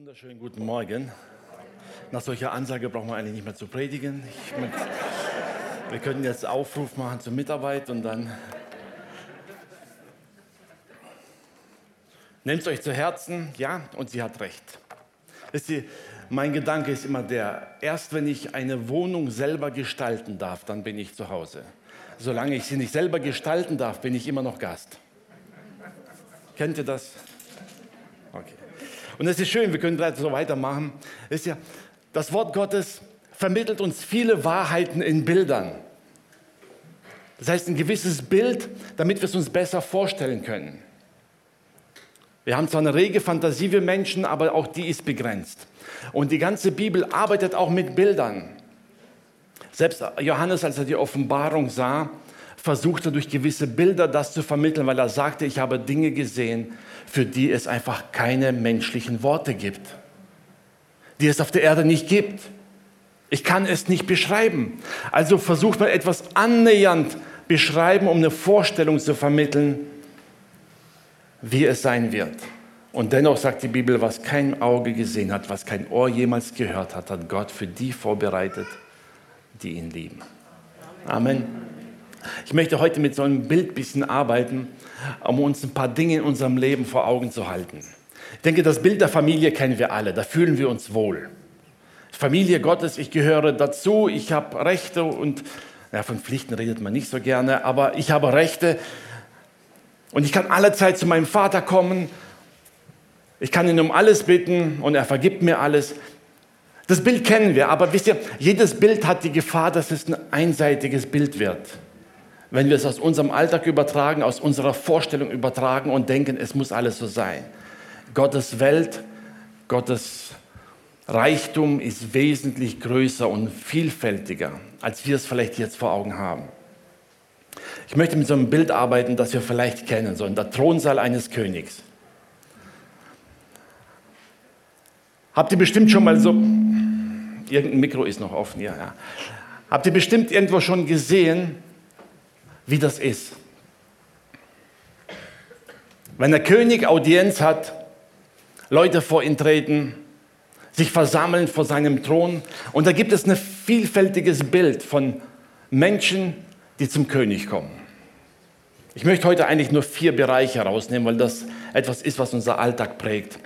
Wunderschönen guten Morgen. Nach solcher Ansage brauchen wir eigentlich nicht mehr zu predigen. Ich, wir können jetzt Aufruf machen zur Mitarbeit und dann nehmt es euch zu Herzen, ja, und sie hat recht. Ihr, mein Gedanke ist immer der, erst wenn ich eine Wohnung selber gestalten darf, dann bin ich zu Hause. Solange ich sie nicht selber gestalten darf, bin ich immer noch Gast. Kennt ihr das? Okay. Und es ist schön, wir können gleich so weitermachen. Ist ja, das Wort Gottes vermittelt uns viele Wahrheiten in Bildern. Das heißt, ein gewisses Bild, damit wir es uns besser vorstellen können. Wir haben zwar eine rege Fantasie, wir Menschen, aber auch die ist begrenzt. Und die ganze Bibel arbeitet auch mit Bildern. Selbst Johannes, als er die Offenbarung sah, versuchte durch gewisse Bilder das zu vermitteln, weil er sagte, ich habe Dinge gesehen, für die es einfach keine menschlichen Worte gibt, die es auf der Erde nicht gibt. Ich kann es nicht beschreiben. Also versucht man etwas annähernd beschreiben, um eine Vorstellung zu vermitteln, wie es sein wird. Und dennoch sagt die Bibel, was kein Auge gesehen hat, was kein Ohr jemals gehört hat, hat Gott für die vorbereitet, die ihn lieben. Amen. Ich möchte heute mit so einem Bild bisschen arbeiten, um uns ein paar Dinge in unserem Leben vor Augen zu halten. Ich denke, das Bild der Familie kennen wir alle, da fühlen wir uns wohl. Familie Gottes, ich gehöre dazu, ich habe Rechte und ja, von Pflichten redet man nicht so gerne, aber ich habe Rechte und ich kann allezeit zu meinem Vater kommen. Ich kann ihn um alles bitten und er vergibt mir alles. Das Bild kennen wir, aber wisst ihr, jedes Bild hat die Gefahr, dass es ein einseitiges Bild wird wenn wir es aus unserem Alltag übertragen, aus unserer Vorstellung übertragen und denken, es muss alles so sein. Gottes Welt, Gottes Reichtum ist wesentlich größer und vielfältiger, als wir es vielleicht jetzt vor Augen haben. Ich möchte mit so einem Bild arbeiten, das wir vielleicht kennen, so in der Thronsaal eines Königs. Habt ihr bestimmt schon mal so, irgendein Mikro ist noch offen, ja, ja. Habt ihr bestimmt irgendwo schon gesehen, wie das ist. Wenn der König Audienz hat, Leute vor ihn treten, sich versammeln vor seinem Thron und da gibt es ein vielfältiges Bild von Menschen, die zum König kommen. Ich möchte heute eigentlich nur vier Bereiche herausnehmen, weil das etwas ist, was unser Alltag prägt.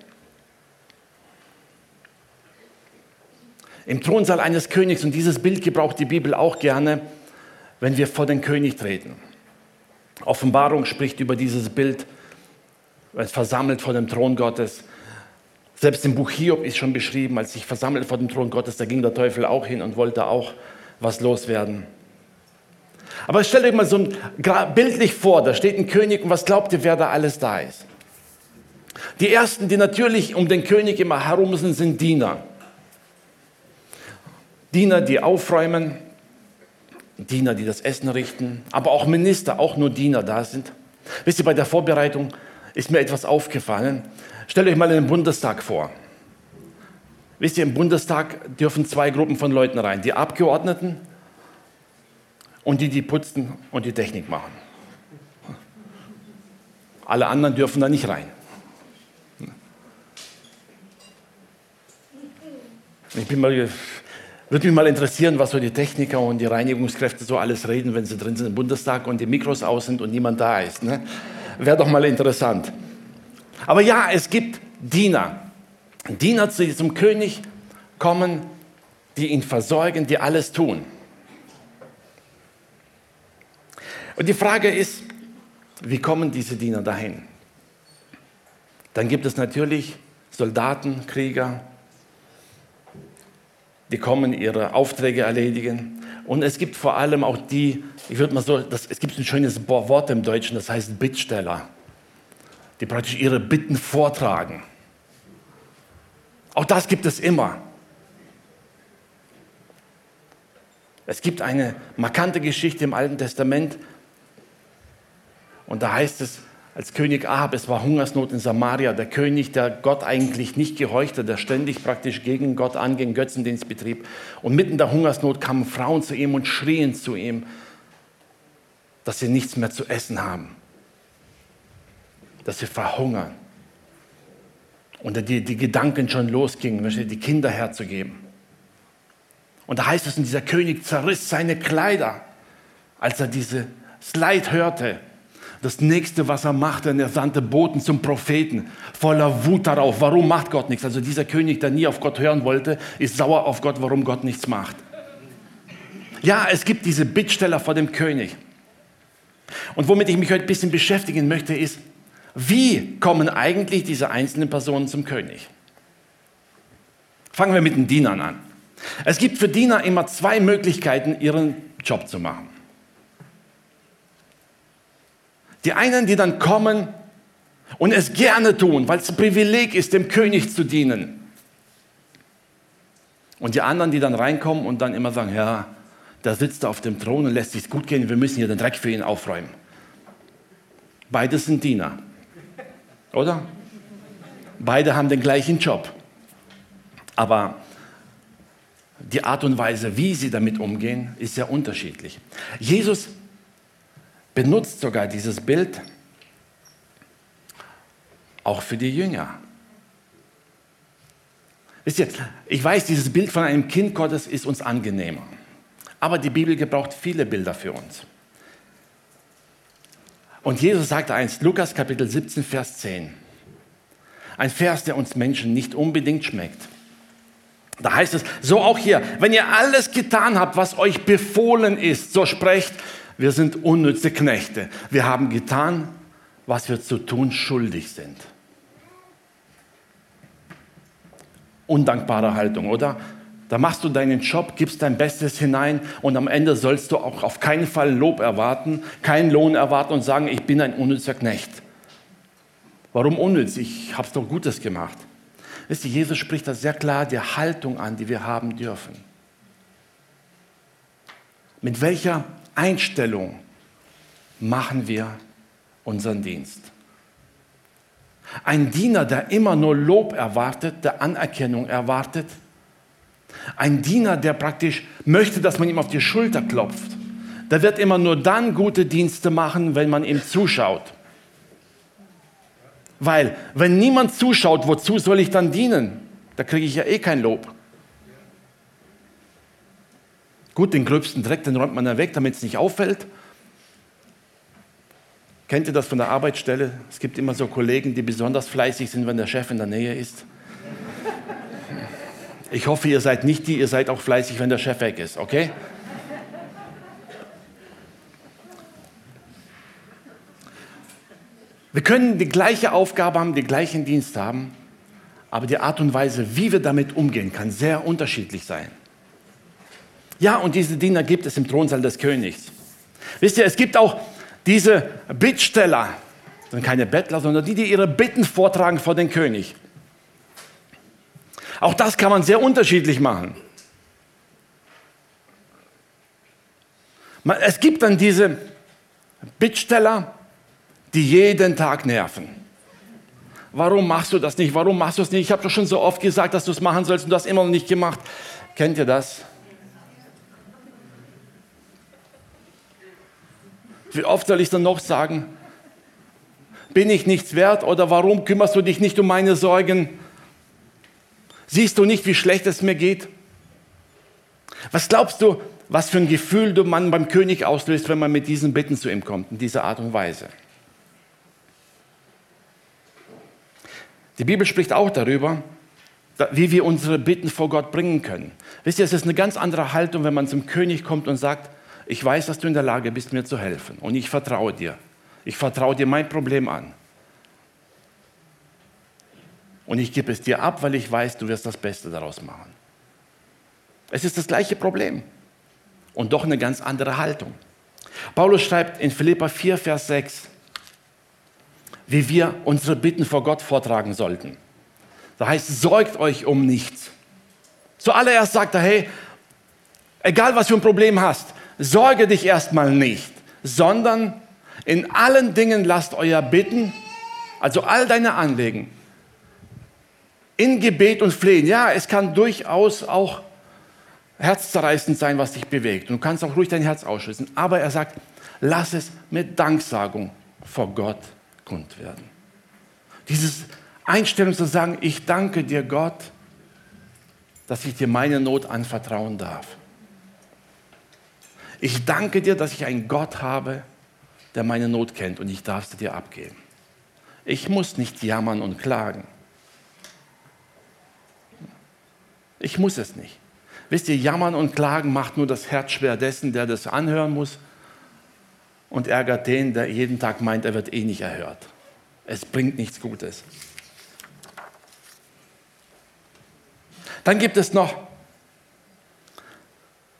Im Thronsaal eines Königs, und dieses Bild gebraucht die Bibel auch gerne, wenn wir vor den König treten. Offenbarung spricht über dieses Bild, versammelt vor dem Thron Gottes. Selbst im Buch Hiob ist schon beschrieben, als sich versammelt vor dem Thron Gottes, da ging der Teufel auch hin und wollte auch was loswerden. Aber stellt euch mal so ein, bildlich vor, da steht ein König und was glaubt ihr, wer da alles da ist? Die ersten, die natürlich um den König immer herum sind, sind Diener. Diener, die aufräumen, Diener, die das Essen richten, aber auch Minister, auch nur Diener da sind. Wisst ihr, bei der Vorbereitung ist mir etwas aufgefallen. Stellt euch mal den Bundestag vor. Wisst ihr, im Bundestag dürfen zwei Gruppen von Leuten rein. Die Abgeordneten und die, die putzen und die Technik machen. Alle anderen dürfen da nicht rein. Ich bin mal würde mich mal interessieren, was so die Techniker und die Reinigungskräfte so alles reden, wenn sie drin sind im Bundestag und die Mikros aus sind und niemand da ist. Ne? Wäre doch mal interessant. Aber ja, es gibt Diener. Diener, die zum König kommen, die ihn versorgen, die alles tun. Und die Frage ist, wie kommen diese Diener dahin? Dann gibt es natürlich Soldaten, Krieger, die kommen, ihre Aufträge erledigen. Und es gibt vor allem auch die, ich würde mal so, das, es gibt ein schönes Wort im Deutschen, das heißt Bittsteller, die praktisch ihre Bitten vortragen. Auch das gibt es immer. Es gibt eine markante Geschichte im Alten Testament und da heißt es, als König Ahab, es war Hungersnot in Samaria, der König, der Gott eigentlich nicht gehorchte, der ständig praktisch gegen Gott anging, Götzendienst betrieb. Und mitten in der Hungersnot kamen Frauen zu ihm und schrien zu ihm, dass sie nichts mehr zu essen haben, dass sie verhungern. Und die, die Gedanken schon losgingen, die Kinder herzugeben. Und da heißt es, und dieser König zerriss seine Kleider, als er dieses Leid hörte. Das nächste, was er machte, er sandte Boten zum Propheten, voller Wut darauf. Warum macht Gott nichts? Also dieser König, der nie auf Gott hören wollte, ist sauer auf Gott, warum Gott nichts macht. Ja, es gibt diese Bittsteller vor dem König. Und womit ich mich heute ein bisschen beschäftigen möchte, ist, wie kommen eigentlich diese einzelnen Personen zum König? Fangen wir mit den Dienern an. Es gibt für Diener immer zwei Möglichkeiten, ihren Job zu machen. Die einen, die dann kommen und es gerne tun, weil es ein Privileg ist, dem König zu dienen. Und die anderen, die dann reinkommen und dann immer sagen, ja, der sitzt auf dem Thron und lässt sich gut gehen, wir müssen hier den Dreck für ihn aufräumen. Beides sind Diener, oder? Beide haben den gleichen Job. Aber die Art und Weise, wie sie damit umgehen, ist sehr unterschiedlich. Jesus benutzt sogar dieses Bild auch für die Jünger. Wisst ihr, ich weiß, dieses Bild von einem Kind Gottes ist uns angenehmer. Aber die Bibel gebraucht viele Bilder für uns. Und Jesus sagte eins, Lukas Kapitel 17, Vers 10. Ein Vers, der uns Menschen nicht unbedingt schmeckt. Da heißt es, so auch hier, wenn ihr alles getan habt, was euch befohlen ist, so sprecht, wir sind unnütze Knechte. Wir haben getan, was wir zu tun schuldig sind. Undankbare Haltung, oder? Da machst du deinen Job, gibst dein Bestes hinein und am Ende sollst du auch auf keinen Fall Lob erwarten, keinen Lohn erwarten und sagen, ich bin ein unnützer Knecht. Warum unnütz? Ich habe doch Gutes gemacht. Wisst ihr, Jesus spricht da sehr klar die Haltung an, die wir haben dürfen. Mit welcher Einstellung machen wir unseren Dienst? Ein Diener, der immer nur Lob erwartet, der Anerkennung erwartet. Ein Diener, der praktisch möchte, dass man ihm auf die Schulter klopft. Der wird immer nur dann gute Dienste machen, wenn man ihm zuschaut. Weil, wenn niemand zuschaut, wozu soll ich dann dienen? Da kriege ich ja eh kein Lob. Gut, den gröbsten Dreck, den räumt man dann weg, damit es nicht auffällt. Kennt ihr das von der Arbeitsstelle? Es gibt immer so Kollegen, die besonders fleißig sind, wenn der Chef in der Nähe ist. Ich hoffe, ihr seid nicht die, ihr seid auch fleißig, wenn der Chef weg ist, okay? Wir können die gleiche Aufgabe haben, den gleichen Dienst haben, aber die Art und Weise, wie wir damit umgehen, kann sehr unterschiedlich sein. Ja, und diese Diener gibt es im Thronsaal des Königs. Wisst ihr, es gibt auch diese Bittsteller, sind keine Bettler, sondern die, die ihre Bitten vortragen vor den König. Auch das kann man sehr unterschiedlich machen. Es gibt dann diese Bittsteller, die jeden Tag nerven. Warum machst du das nicht? Warum machst du es nicht? Ich habe doch schon so oft gesagt, dass du es machen sollst und du hast immer noch nicht gemacht. Kennt ihr das? Wie oft soll ich dann noch sagen, bin ich nichts wert oder warum kümmerst du dich nicht um meine Sorgen? Siehst du nicht, wie schlecht es mir geht? Was glaubst du, was für ein Gefühl du man beim König auslöst, wenn man mit diesen Bitten zu ihm kommt, in dieser Art und Weise? Die Bibel spricht auch darüber, wie wir unsere Bitten vor Gott bringen können. Wisst ihr, es ist eine ganz andere Haltung, wenn man zum König kommt und sagt, ich weiß, dass du in der Lage bist, mir zu helfen und ich vertraue dir. Ich vertraue dir mein Problem an. Und ich gebe es dir ab, weil ich weiß, du wirst das Beste daraus machen. Es ist das gleiche Problem und doch eine ganz andere Haltung. Paulus schreibt in Philippa 4, Vers 6, wie wir unsere Bitten vor Gott vortragen sollten. Da heißt, sorgt euch um nichts. Zuallererst sagt er, hey, egal was für ein Problem hast, sorge dich erstmal nicht, sondern in allen Dingen lasst euer Bitten, also all deine Anliegen, in Gebet und Flehen. Ja, es kann durchaus auch herzzerreißend sein, was dich bewegt. du kannst auch ruhig dein Herz ausschüssen. Aber er sagt, lass es mit Danksagung vor Gott kund werden. Dieses Einstellung zu sagen, ich danke dir Gott, dass ich dir meine Not anvertrauen darf. Ich danke dir, dass ich einen Gott habe, der meine Not kennt und ich darf sie dir abgeben. Ich muss nicht jammern und klagen. Ich muss es nicht. Wisst ihr, jammern und klagen macht nur das Herz schwer dessen, der das anhören muss und ärgert den, der jeden Tag meint, er wird eh nicht erhört. Es bringt nichts Gutes. Dann gibt es noch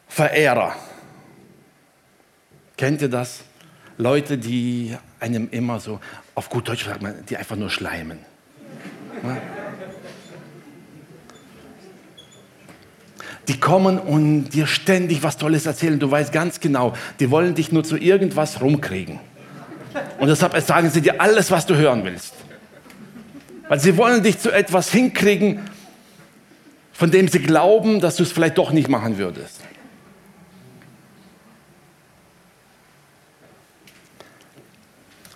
Verehrer. Kennt ihr das? Leute, die einem immer so, auf gut Deutsch sagt man, die einfach nur schleimen. Die kommen und dir ständig was Tolles erzählen. Du weißt ganz genau, die wollen dich nur zu irgendwas rumkriegen. Und deshalb sagen sie dir alles, was du hören willst. Weil sie wollen dich zu etwas hinkriegen, von dem sie glauben, dass du es vielleicht doch nicht machen würdest.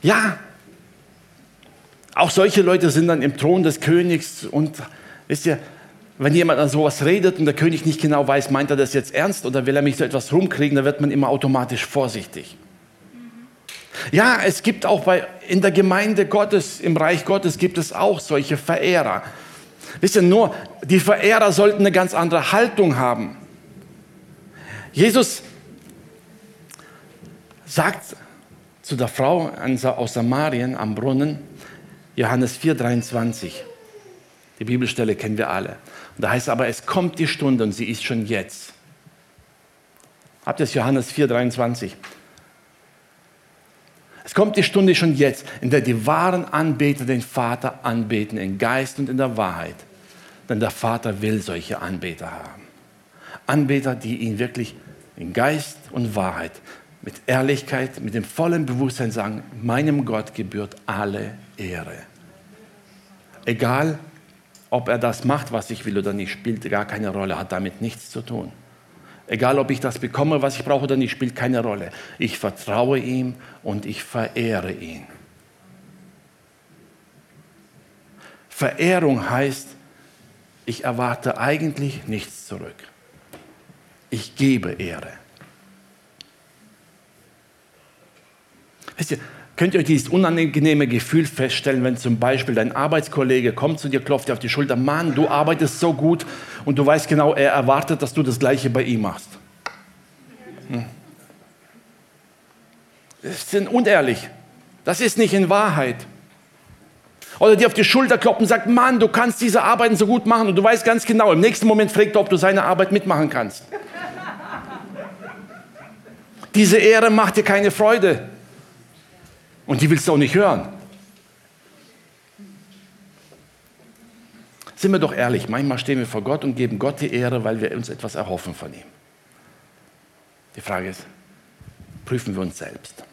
Ja, auch solche Leute sind dann im Thron des Königs und wisst ihr, wenn jemand an sowas redet und der König nicht genau weiß, meint er das jetzt ernst oder will er mich so etwas rumkriegen, dann wird man immer automatisch vorsichtig. Ja, es gibt auch bei, in der Gemeinde Gottes, im Reich Gottes gibt es auch solche Verehrer. Wisst ihr, nur die Verehrer sollten eine ganz andere Haltung haben. Jesus sagt zu der Frau aus Samarien am Brunnen, Johannes 4,23. Die Bibelstelle kennen wir alle. Und da heißt es aber, es kommt die Stunde und sie ist schon jetzt. Habt ihr es Johannes 4,23? Es kommt die Stunde schon jetzt, in der die wahren Anbeter den Vater anbeten, in Geist und in der Wahrheit. Denn der Vater will solche Anbeter haben. Anbeter, die ihn wirklich in Geist und Wahrheit, mit Ehrlichkeit, mit dem vollen Bewusstsein sagen, meinem Gott gebührt alle Ehre. Egal, ob er das macht, was ich will oder nicht, spielt gar keine Rolle, hat damit nichts zu tun. Egal, ob ich das bekomme, was ich brauche oder nicht, spielt keine Rolle. Ich vertraue ihm und ich verehre ihn. Verehrung heißt, ich erwarte eigentlich nichts zurück. Ich gebe Ehre. Wisst ihr, Könnt ihr euch dieses unangenehme Gefühl feststellen, wenn zum Beispiel dein Arbeitskollege kommt zu dir, klopft dir auf die Schulter, Mann, du arbeitest so gut und du weißt genau, er erwartet, dass du das Gleiche bei ihm machst. Hm. Das ist unehrlich. Das ist nicht in Wahrheit. Oder dir auf die Schulter klopft und sagt, Mann, du kannst diese Arbeiten so gut machen und du weißt ganz genau, im nächsten Moment fragt er, ob du seine Arbeit mitmachen kannst. Diese Ehre macht dir keine Freude. Und die willst du auch nicht hören. Sind wir doch ehrlich, manchmal stehen wir vor Gott und geben Gott die Ehre, weil wir uns etwas erhoffen von ihm. Die Frage ist, prüfen wir uns selbst.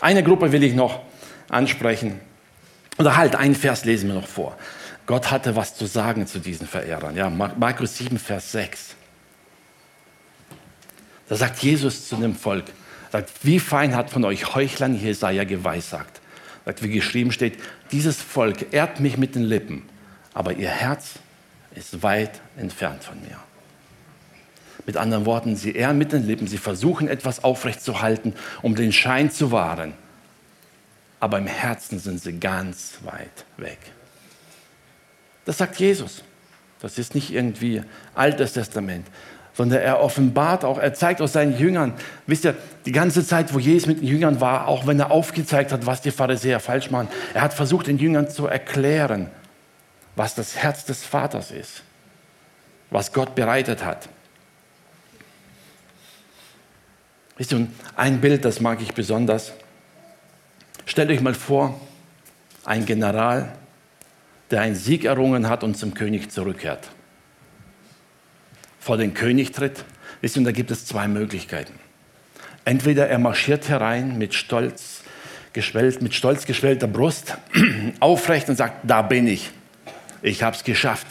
Eine Gruppe will ich noch ansprechen. Oder halt, einen Vers lesen wir noch vor. Gott hatte was zu sagen zu diesen Verehrern. Ja, Markus 7, Vers 6. Da sagt Jesus zu dem Volk, Sagt, wie fein hat von euch Heuchlern Jesaja geweissagt. Sagt, wie geschrieben steht, dieses Volk ehrt mich mit den Lippen, aber ihr Herz ist weit entfernt von mir. Mit anderen Worten, sie ehren mit den Lippen, sie versuchen etwas aufrechtzuerhalten, um den Schein zu wahren. Aber im Herzen sind sie ganz weit weg. Das sagt Jesus. Das ist nicht irgendwie Altes Testament sondern er offenbart auch, er zeigt auch seinen Jüngern. Wisst ihr, die ganze Zeit, wo Jesus mit den Jüngern war, auch wenn er aufgezeigt hat, was die Pharisäer falsch machen, er hat versucht, den Jüngern zu erklären, was das Herz des Vaters ist, was Gott bereitet hat. Wisst ihr, ein Bild, das mag ich besonders. Stellt euch mal vor, ein General, der einen Sieg errungen hat und zum König zurückkehrt vor den König tritt, wisst ihr, da gibt es zwei Möglichkeiten. Entweder er marschiert herein mit stolz, geschwellt, mit stolz geschwellter Brust, aufrecht und sagt, da bin ich, ich habe es geschafft.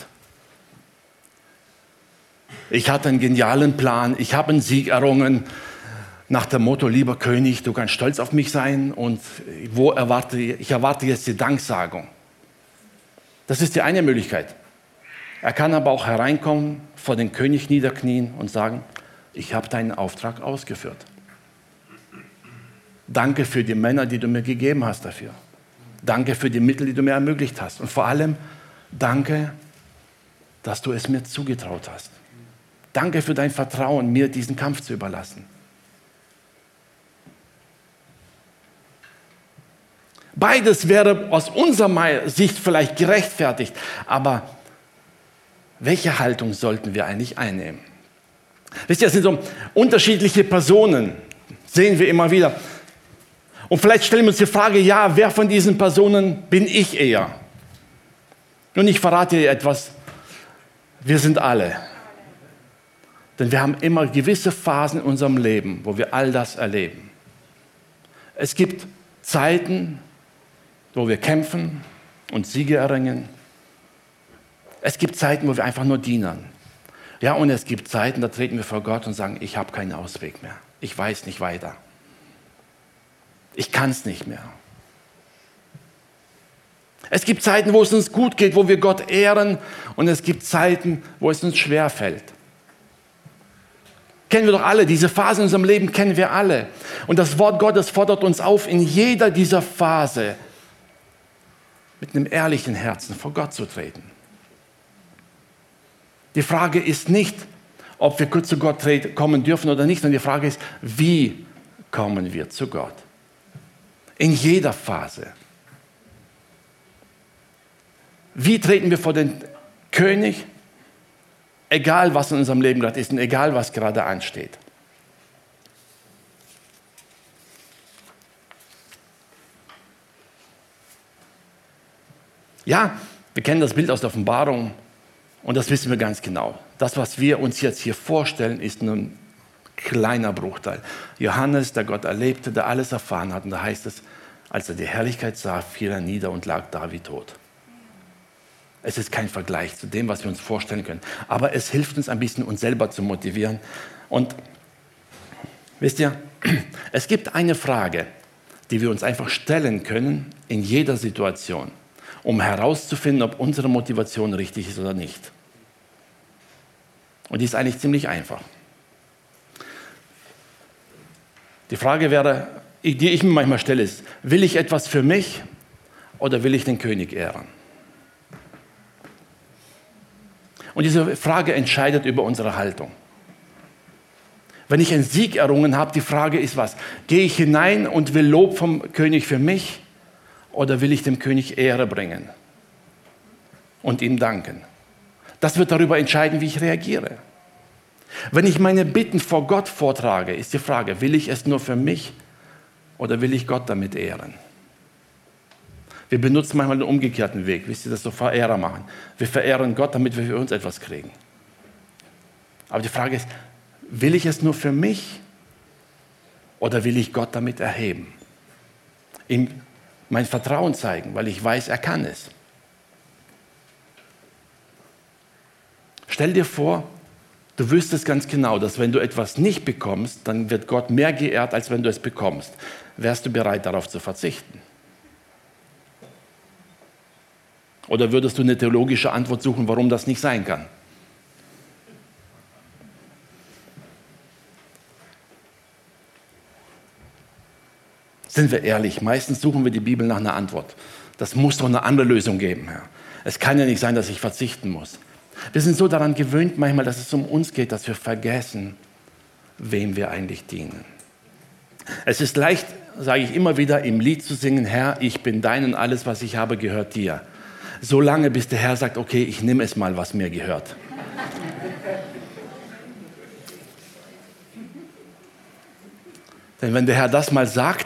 Ich hatte einen genialen Plan, ich habe einen Sieg errungen, nach dem Motto, lieber König, du kannst stolz auf mich sein und wo erwarte, ich erwarte jetzt die Danksagung. Das ist die eine Möglichkeit. Er kann aber auch hereinkommen, vor den König niederknien und sagen, ich habe deinen Auftrag ausgeführt. Danke für die Männer, die du mir gegeben hast dafür. Danke für die Mittel, die du mir ermöglicht hast. Und vor allem, danke, dass du es mir zugetraut hast. Danke für dein Vertrauen, mir diesen Kampf zu überlassen. Beides wäre aus unserer Sicht vielleicht gerechtfertigt, aber welche Haltung sollten wir eigentlich einnehmen? Wisst ihr, es sind so unterschiedliche Personen, sehen wir immer wieder. Und vielleicht stellen wir uns die Frage, ja, wer von diesen Personen bin ich eher? Nun, ich verrate dir etwas, wir sind alle. Denn wir haben immer gewisse Phasen in unserem Leben, wo wir all das erleben. Es gibt Zeiten, wo wir kämpfen und Siege erringen. Es gibt Zeiten, wo wir einfach nur dienen. Ja, und es gibt Zeiten, da treten wir vor Gott und sagen, ich habe keinen Ausweg mehr. Ich weiß nicht weiter. Ich kann es nicht mehr. Es gibt Zeiten, wo es uns gut geht, wo wir Gott ehren und es gibt Zeiten, wo es uns schwer fällt. Kennen wir doch alle, diese Phase in unserem Leben kennen wir alle. Und das Wort Gottes fordert uns auf, in jeder dieser Phase mit einem ehrlichen Herzen vor Gott zu treten. Die Frage ist nicht, ob wir zu Gott kommen dürfen oder nicht, sondern die Frage ist, wie kommen wir zu Gott? In jeder Phase. Wie treten wir vor den König? Egal, was in unserem Leben gerade ist und egal, was gerade ansteht. Ja, wir kennen das Bild aus der Offenbarung und das wissen wir ganz genau. Das, was wir uns jetzt hier vorstellen, ist nur ein kleiner Bruchteil. Johannes, der Gott erlebte, der alles erfahren hat, und da heißt es, als er die Herrlichkeit sah, fiel er nieder und lag da wie tot. Es ist kein Vergleich zu dem, was wir uns vorstellen können. Aber es hilft uns ein bisschen, uns selber zu motivieren. Und wisst ihr, es gibt eine Frage, die wir uns einfach stellen können in jeder Situation, um herauszufinden, ob unsere Motivation richtig ist oder nicht. Und die ist eigentlich ziemlich einfach. Die Frage wäre, die ich mir manchmal stelle, ist, will ich etwas für mich oder will ich den König ehren? Und diese Frage entscheidet über unsere Haltung. Wenn ich einen Sieg errungen habe, die Frage ist was? Gehe ich hinein und will Lob vom König für mich oder will ich dem König Ehre bringen und ihm danken? Das wird darüber entscheiden, wie ich reagiere. Wenn ich meine Bitten vor Gott vortrage, ist die Frage, will ich es nur für mich oder will ich Gott damit ehren? Wir benutzen manchmal den umgekehrten Weg, wisst ihr, das so Verehrer machen. Wir verehren Gott, damit wir für uns etwas kriegen. Aber die Frage ist, will ich es nur für mich oder will ich Gott damit erheben? Ihm mein Vertrauen zeigen, weil ich weiß, er kann es. Stell dir vor, du wüsstest ganz genau, dass wenn du etwas nicht bekommst, dann wird Gott mehr geehrt, als wenn du es bekommst. Wärst du bereit, darauf zu verzichten? Oder würdest du eine theologische Antwort suchen, warum das nicht sein kann? Sind wir ehrlich, meistens suchen wir die Bibel nach einer Antwort. Das muss doch eine andere Lösung geben. Herr. Es kann ja nicht sein, dass ich verzichten muss. Wir sind so daran gewöhnt manchmal, dass es um uns geht, dass wir vergessen, wem wir eigentlich dienen. Es ist leicht, sage ich immer wieder, im Lied zu singen, Herr, ich bin dein und alles, was ich habe, gehört dir so lange, bis der Herr sagt, okay, ich nehme es mal, was mir gehört. Denn wenn der Herr das mal sagt,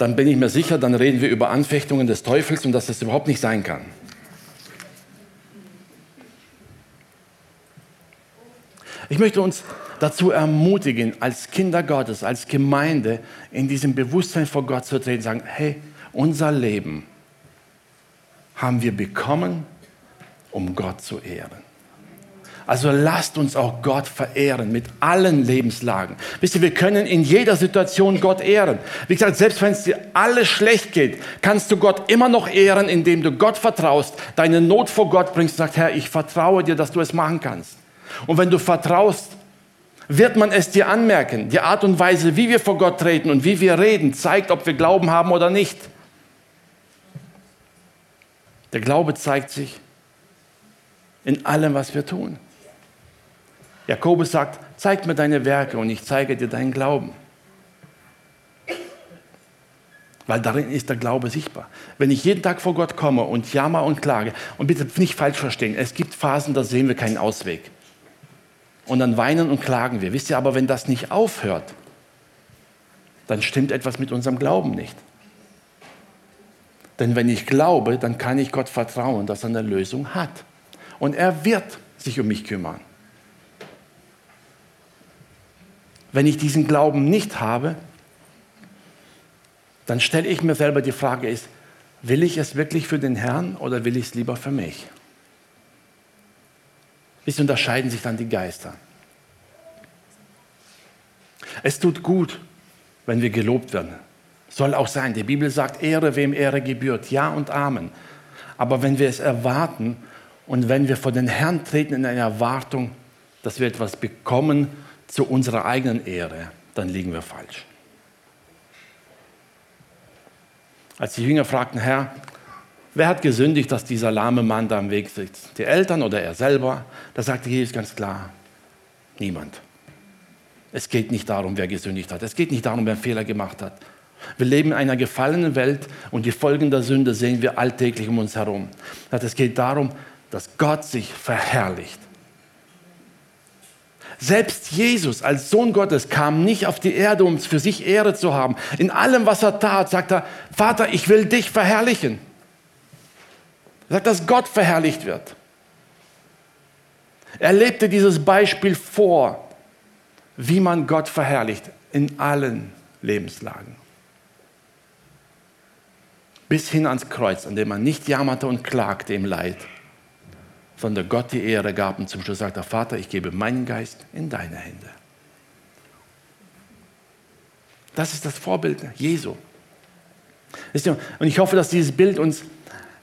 dann bin ich mir sicher, dann reden wir über Anfechtungen des Teufels und dass das überhaupt nicht sein kann. Ich möchte uns dazu ermutigen, als Kinder Gottes, als Gemeinde in diesem Bewusstsein vor Gott zu treten, sagen, hey, unser Leben haben wir bekommen, um Gott zu ehren. Also lasst uns auch Gott verehren mit allen Lebenslagen. Wisst ihr, wir können in jeder Situation Gott ehren. Wie gesagt, selbst wenn es dir alles schlecht geht, kannst du Gott immer noch ehren, indem du Gott vertraust, deine Not vor Gott bringst und sagst, Herr, ich vertraue dir, dass du es machen kannst. Und wenn du vertraust, wird man es dir anmerken. Die Art und Weise, wie wir vor Gott treten und wie wir reden, zeigt, ob wir Glauben haben oder nicht. Der Glaube zeigt sich in allem, was wir tun. Jakobus sagt, zeig mir deine Werke und ich zeige dir deinen Glauben. Weil darin ist der Glaube sichtbar. Wenn ich jeden Tag vor Gott komme und jammer und klage, und bitte nicht falsch verstehen, es gibt Phasen, da sehen wir keinen Ausweg. Und dann weinen und klagen wir. Wisst ihr aber, wenn das nicht aufhört, dann stimmt etwas mit unserem Glauben nicht. Denn wenn ich glaube, dann kann ich Gott vertrauen, dass er eine Lösung hat. Und er wird sich um mich kümmern. Wenn ich diesen Glauben nicht habe, dann stelle ich mir selber die Frage, ist, will ich es wirklich für den Herrn oder will ich es lieber für mich? Wie unterscheiden sich dann die Geister? Es tut gut, wenn wir gelobt werden. Soll auch sein. Die Bibel sagt, Ehre, wem Ehre gebührt. Ja und Amen. Aber wenn wir es erwarten und wenn wir vor den Herrn treten in einer Erwartung, dass wir etwas bekommen, zu unserer eigenen Ehre, dann liegen wir falsch. Als die Jünger fragten, Herr, wer hat gesündigt, dass dieser lahme Mann da am Weg sitzt? Die Eltern oder er selber? Da sagte Jesus ganz klar, niemand. Es geht nicht darum, wer gesündigt hat. Es geht nicht darum, wer einen Fehler gemacht hat. Wir leben in einer gefallenen Welt und die Folgen der Sünde sehen wir alltäglich um uns herum. Es geht darum, dass Gott sich verherrlicht. Selbst Jesus als Sohn Gottes kam nicht auf die Erde, um für sich Ehre zu haben. In allem, was er tat, sagt er, Vater, ich will dich verherrlichen. Er sagt, dass Gott verherrlicht wird. Er lebte dieses Beispiel vor, wie man Gott verherrlicht in allen Lebenslagen. Bis hin ans Kreuz, an dem man nicht jammerte und klagte im Leid sondern Gott die Ehre gab und zum Schluss sagt der Vater, ich gebe meinen Geist in deine Hände. Das ist das Vorbild Jesu. Und ich hoffe, dass dieses Bild uns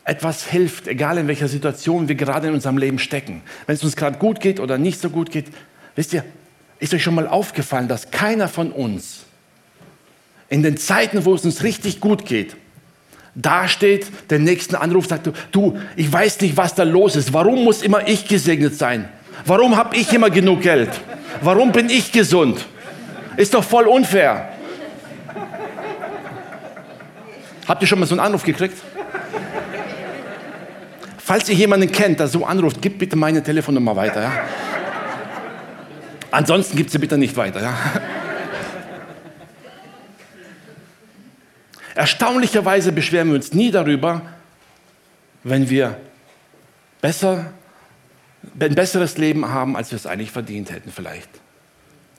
etwas hilft, egal in welcher Situation wir gerade in unserem Leben stecken. Wenn es uns gerade gut geht oder nicht so gut geht, wisst ihr, ist euch schon mal aufgefallen, dass keiner von uns in den Zeiten, wo es uns richtig gut geht, dasteht, den nächsten Anruf sagt, du, ich weiß nicht, was da los ist. Warum muss immer ich gesegnet sein? Warum habe ich immer genug Geld? Warum bin ich gesund? Ist doch voll unfair. Habt ihr schon mal so einen Anruf gekriegt? Falls ihr jemanden kennt, der so anruft, gib bitte meine Telefonnummer weiter. Ja? Ansonsten gibt sie bitte nicht weiter. Ja? Erstaunlicherweise beschweren wir uns nie darüber, wenn wir besser, ein besseres Leben haben, als wir es eigentlich verdient hätten vielleicht.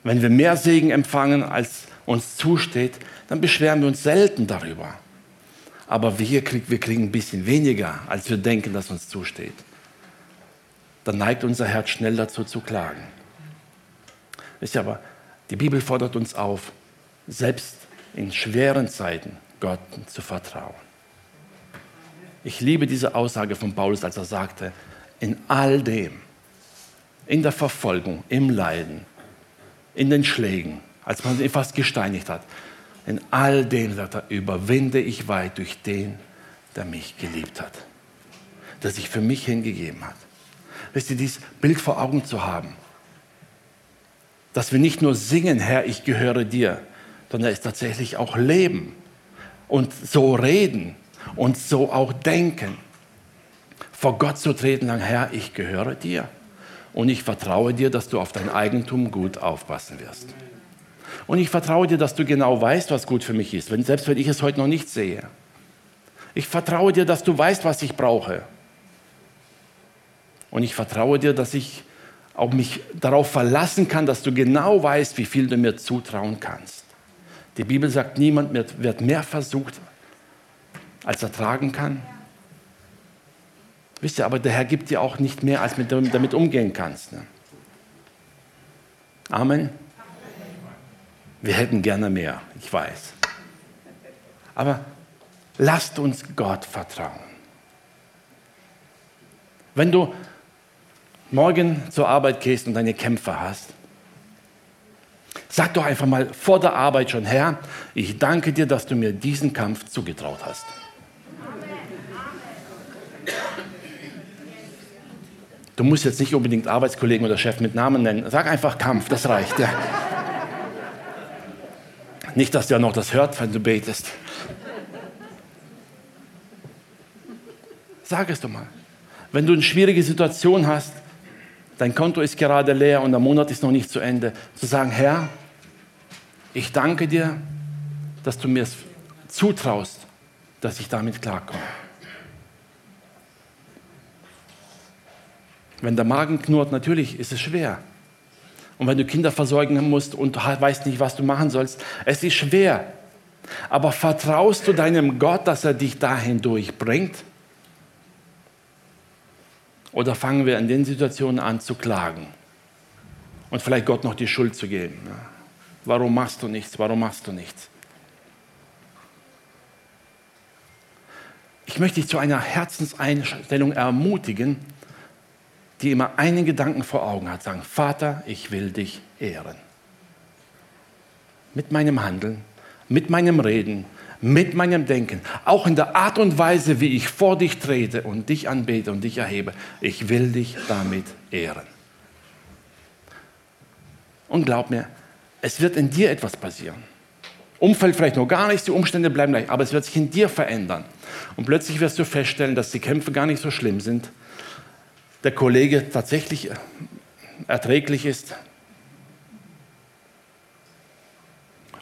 Wenn wir mehr Segen empfangen, als uns zusteht, dann beschweren wir uns selten darüber. Aber wir, krieg, wir kriegen ein bisschen weniger, als wir denken, dass uns zusteht. Dann neigt unser Herz schnell dazu zu klagen. Wisst ihr aber, die Bibel fordert uns auf, selbst in schweren Zeiten Gott zu vertrauen. Ich liebe diese Aussage von Paulus, als er sagte, in all dem, in der Verfolgung, im Leiden, in den Schlägen, als man ihn fast gesteinigt hat, in all dem, sagt er, überwinde ich weit durch den, der mich geliebt hat, der sich für mich hingegeben hat. Wisst ihr, dieses Bild vor Augen zu haben, dass wir nicht nur singen, Herr, ich gehöre dir, sondern es tatsächlich auch leben und so reden und so auch denken. Vor Gott zu treten, sagen, Herr, ich gehöre dir und ich vertraue dir, dass du auf dein Eigentum gut aufpassen wirst. Und ich vertraue dir, dass du genau weißt, was gut für mich ist, wenn, selbst wenn ich es heute noch nicht sehe. Ich vertraue dir, dass du weißt, was ich brauche. Und ich vertraue dir, dass ich auch mich darauf verlassen kann, dass du genau weißt, wie viel du mir zutrauen kannst. Die Bibel sagt, niemand wird mehr versucht, als er tragen kann. Wisst ihr, aber der Herr gibt dir auch nicht mehr, als du damit umgehen kannst. Ne? Amen. Wir hätten gerne mehr, ich weiß. Aber lasst uns Gott vertrauen. Wenn du morgen zur Arbeit gehst und deine Kämpfe hast, sag doch einfach mal vor der Arbeit schon, Herr, ich danke dir, dass du mir diesen Kampf zugetraut hast. Du musst jetzt nicht unbedingt Arbeitskollegen oder Chef mit Namen nennen. Sag einfach Kampf, das reicht. Ja. Nicht, dass der noch das hört, wenn du betest. Sag es doch mal. Wenn du eine schwierige Situation hast, dein Konto ist gerade leer und der Monat ist noch nicht zu Ende, zu sagen, Herr, ich danke dir, dass du mir zutraust, dass ich damit klarkomme. Wenn der Magen knurrt, natürlich ist es schwer. Und wenn du Kinder versorgen musst und weißt nicht, was du machen sollst, es ist schwer. Aber vertraust du deinem Gott, dass er dich dahin durchbringt? Oder fangen wir in den Situationen an zu klagen und vielleicht Gott noch die Schuld zu geben? Warum machst du nichts? Warum machst du nichts? Ich möchte dich zu einer Herzenseinstellung ermutigen, die immer einen Gedanken vor Augen hat, sagen, Vater, ich will dich ehren. Mit meinem Handeln, mit meinem Reden, mit meinem Denken, auch in der Art und Weise, wie ich vor dich trete und dich anbete und dich erhebe. Ich will dich damit ehren. Und glaub mir, es wird in dir etwas passieren. Umfeld vielleicht noch gar nichts, die Umstände bleiben gleich, aber es wird sich in dir verändern. Und plötzlich wirst du feststellen, dass die Kämpfe gar nicht so schlimm sind, der Kollege tatsächlich erträglich ist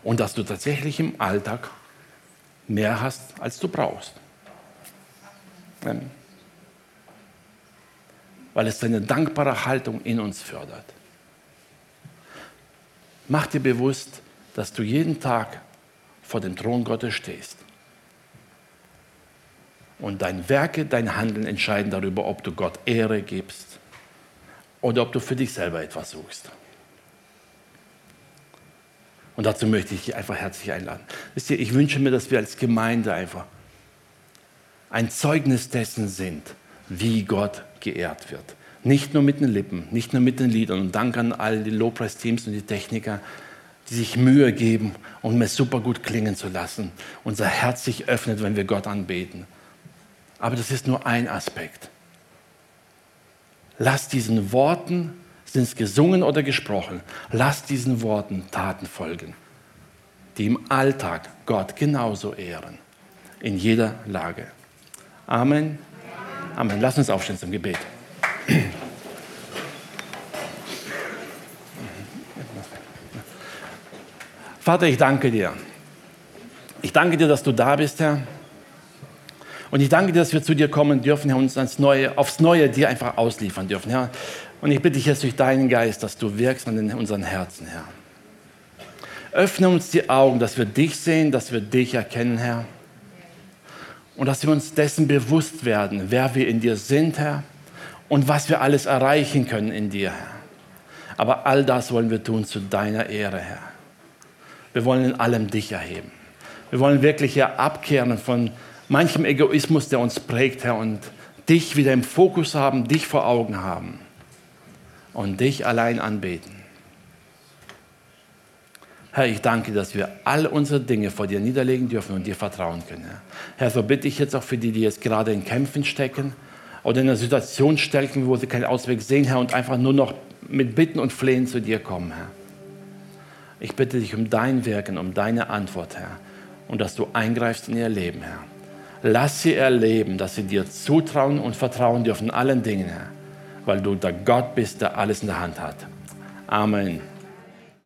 und dass du tatsächlich im Alltag mehr hast, als du brauchst. Weil es eine dankbare Haltung in uns fördert. Mach dir bewusst, dass du jeden Tag vor dem Thron Gottes stehst. Und dein Werke, dein Handeln entscheiden darüber, ob du Gott Ehre gibst oder ob du für dich selber etwas suchst. Und dazu möchte ich dich einfach herzlich einladen. Wisst ihr, ich wünsche mir, dass wir als Gemeinde einfach ein Zeugnis dessen sind, wie Gott geehrt wird. Nicht nur mit den Lippen, nicht nur mit den Liedern. Und danke an all die Lobpreisteams und die Techniker, die sich Mühe geben, um es super gut klingen zu lassen. Unser Herz sich öffnet, wenn wir Gott anbeten. Aber das ist nur ein Aspekt. Lass diesen Worten, sind es gesungen oder gesprochen, lass diesen Worten Taten folgen, die im Alltag Gott genauso ehren, in jeder Lage. Amen. Amen. Lass uns aufstehen zum Gebet. Vater, ich danke dir. Ich danke dir, dass du da bist, Herr. Und ich danke dir, dass wir zu dir kommen dürfen, Herr, und uns ans Neue, aufs Neue dir einfach ausliefern dürfen, Herr. Und ich bitte dich jetzt durch deinen Geist, dass du wirkst an unseren Herzen, Herr. Öffne uns die Augen, dass wir dich sehen, dass wir dich erkennen, Herr. Und dass wir uns dessen bewusst werden, wer wir in dir sind, Herr, und was wir alles erreichen können in dir, Herr. Aber all das wollen wir tun zu deiner Ehre, Herr. Wir wollen in allem dich erheben. Wir wollen wirklich Herr, abkehren von manchem Egoismus, der uns prägt, Herr, und dich wieder im Fokus haben, dich vor Augen haben und dich allein anbeten. Herr, ich danke, dass wir all unsere Dinge vor dir niederlegen dürfen und dir vertrauen können. Herr, so bitte ich jetzt auch für die, die jetzt gerade in Kämpfen stecken oder in einer Situation stecken, wo sie keinen Ausweg sehen, Herr, und einfach nur noch mit Bitten und Flehen zu dir kommen, Herr. Ich bitte dich um dein Wirken, um deine Antwort, Herr, und dass du eingreifst in ihr Leben, Herr. Lass sie erleben, dass sie dir zutrauen und vertrauen dürfen in allen Dingen, Herr, weil du der Gott bist, der alles in der Hand hat. Amen.